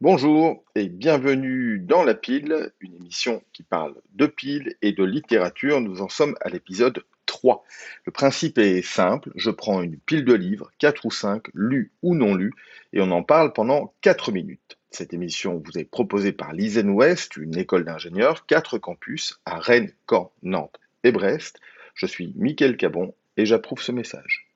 Bonjour et bienvenue dans La Pile, une émission qui parle de piles et de littérature. Nous en sommes à l'épisode 3. Le principe est simple, je prends une pile de livres, 4 ou 5, lus ou non lus, et on en parle pendant 4 minutes. Cette émission vous est proposée par l'ISEN Ouest, une école d'ingénieurs, 4 campus à Rennes, Caen, Nantes et Brest. Je suis Mickaël Cabon et j'approuve ce message.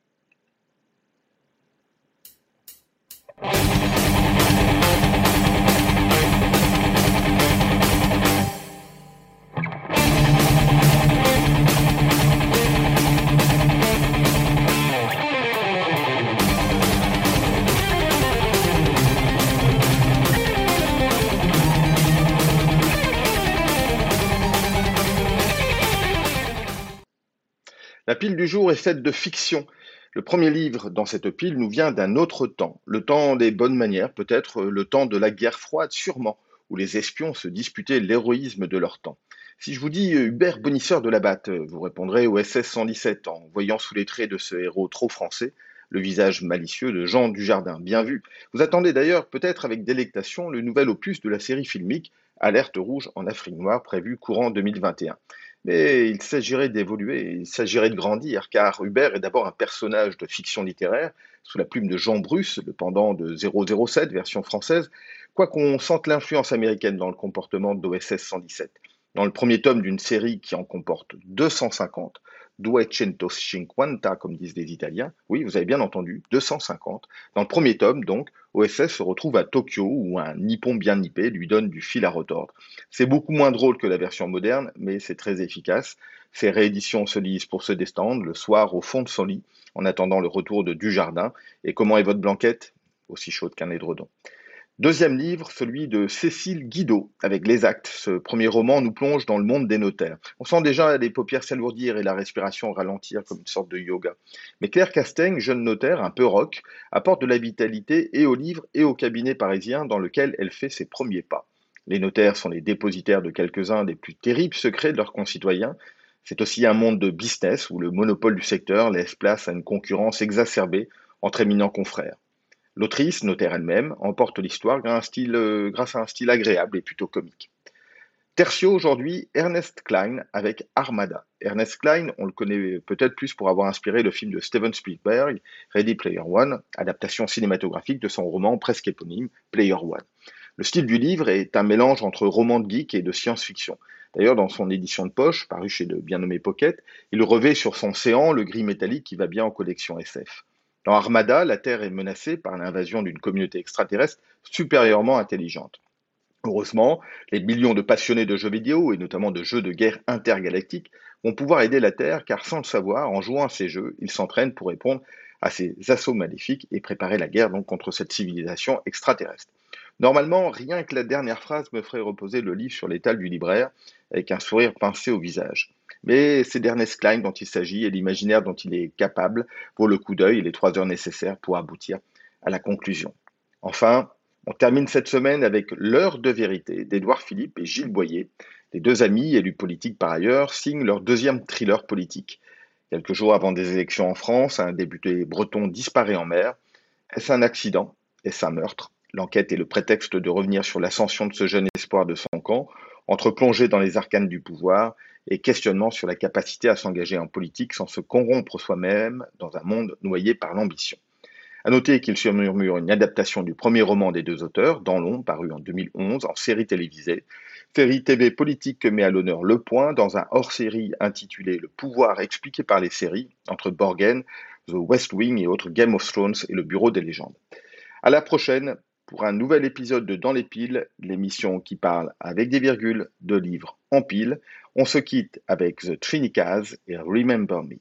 La pile du jour est faite de fiction. Le premier livre dans cette pile nous vient d'un autre temps, le temps des bonnes manières, peut-être le temps de la guerre froide, sûrement, où les espions se disputaient l'héroïsme de leur temps. Si je vous dis Hubert Bonisseur de la Batte, vous répondrez au SS 117 en voyant sous les traits de ce héros trop français le visage malicieux de Jean Dujardin. Bien vu. Vous attendez d'ailleurs peut-être avec délectation le nouvel opus de la série filmique Alerte rouge en Afrique noire prévu courant 2021. Mais il s'agirait d'évoluer, il s'agirait de grandir, car Hubert est d'abord un personnage de fiction littéraire, sous la plume de Jean Bruce, le pendant de 007, version française, quoiqu'on sente l'influence américaine dans le comportement d'OSS 117. Dans le premier tome d'une série qui en comporte 250, Duecentocinquanta, comme disent les Italiens. Oui, vous avez bien entendu, 250. Dans le premier tome, donc, OSS se retrouve à Tokyo, où un nippon bien nippé lui donne du fil à retordre. C'est beaucoup moins drôle que la version moderne, mais c'est très efficace. Ces rééditions se lisent pour se déstendre, le soir au fond de son lit, en attendant le retour de Dujardin. Et comment est votre blanquette? Aussi chaude qu'un édredon. Deuxième livre, celui de Cécile Guido, avec Les Actes. Ce premier roman nous plonge dans le monde des notaires. On sent déjà les paupières s'alourdir et la respiration ralentir comme une sorte de yoga. Mais Claire Castaigne, jeune notaire, un peu rock, apporte de la vitalité et au livre et au cabinet parisien dans lequel elle fait ses premiers pas. Les notaires sont les dépositaires de quelques-uns des plus terribles secrets de leurs concitoyens. C'est aussi un monde de business où le monopole du secteur laisse place à une concurrence exacerbée entre éminents confrères. L'autrice, notaire elle-même, emporte l'histoire euh, grâce à un style agréable et plutôt comique. Tertio aujourd'hui, Ernest Klein avec Armada. Ernest Klein, on le connaît peut-être plus pour avoir inspiré le film de Steven Spielberg, Ready Player One, adaptation cinématographique de son roman presque éponyme, Player One. Le style du livre est un mélange entre roman de geek et de science-fiction. D'ailleurs, dans son édition de poche, parue chez le bien nommé Pocket, il revêt sur son séant le gris métallique qui va bien en collection SF. Dans Armada, la Terre est menacée par l'invasion d'une communauté extraterrestre supérieurement intelligente. Heureusement, les millions de passionnés de jeux vidéo et notamment de jeux de guerre intergalactiques vont pouvoir aider la Terre car sans le savoir, en jouant à ces jeux, ils s'entraînent pour répondre à ces assauts maléfiques et préparer la guerre donc contre cette civilisation extraterrestre. Normalement, rien que la dernière phrase me ferait reposer le livre sur l'étal du libraire avec un sourire pincé au visage. Mais c'est d'Ernest Klein dont il s'agit et l'imaginaire dont il est capable vaut le coup d'œil et les trois heures nécessaires pour aboutir à la conclusion. Enfin, on termine cette semaine avec L'heure de vérité d'Édouard Philippe et Gilles Boyer. Les deux amis, élus politiques par ailleurs, signent leur deuxième thriller politique. Quelques jours avant des élections en France, un député breton disparaît en mer. Est-ce un accident? Est-ce un meurtre? L'enquête est le prétexte de revenir sur l'ascension de ce jeune espoir de son camp, entre plongée dans les arcanes du pouvoir et questionnement sur la capacité à s'engager en politique sans se corrompre soi-même dans un monde noyé par l'ambition. À noter qu'il surmurmure une adaptation du premier roman des deux auteurs, Dans l'ombre, paru en 2011 en série télévisée. Série TV politique que met à l'honneur Le Point dans un hors-série intitulé Le pouvoir expliqué par les séries, entre Borgen, The West Wing et autres Game of Thrones et le Bureau des légendes. À la prochaine pour un nouvel épisode de Dans les piles, l'émission qui parle avec des virgules de livres en piles. On se quitte avec The Trinicas et Remember Me.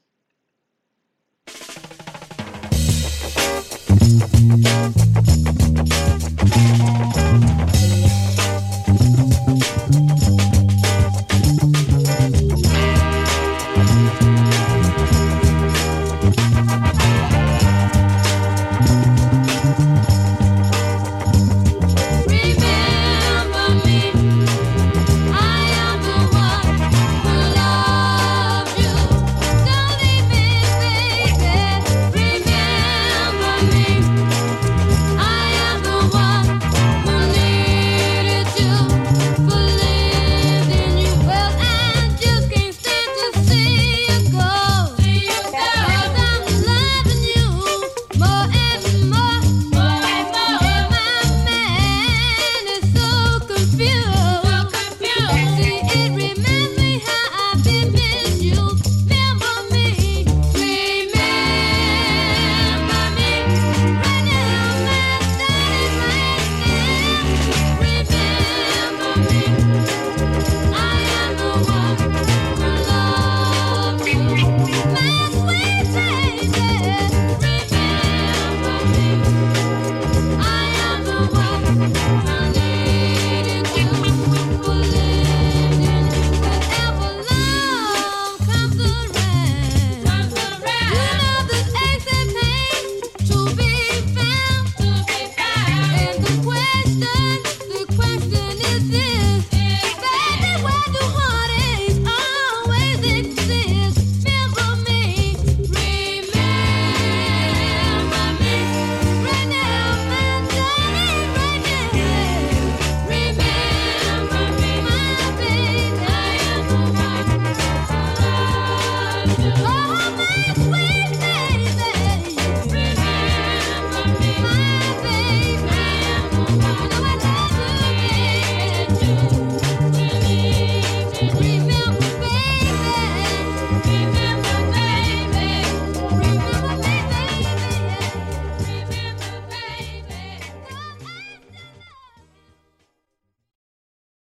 Oh!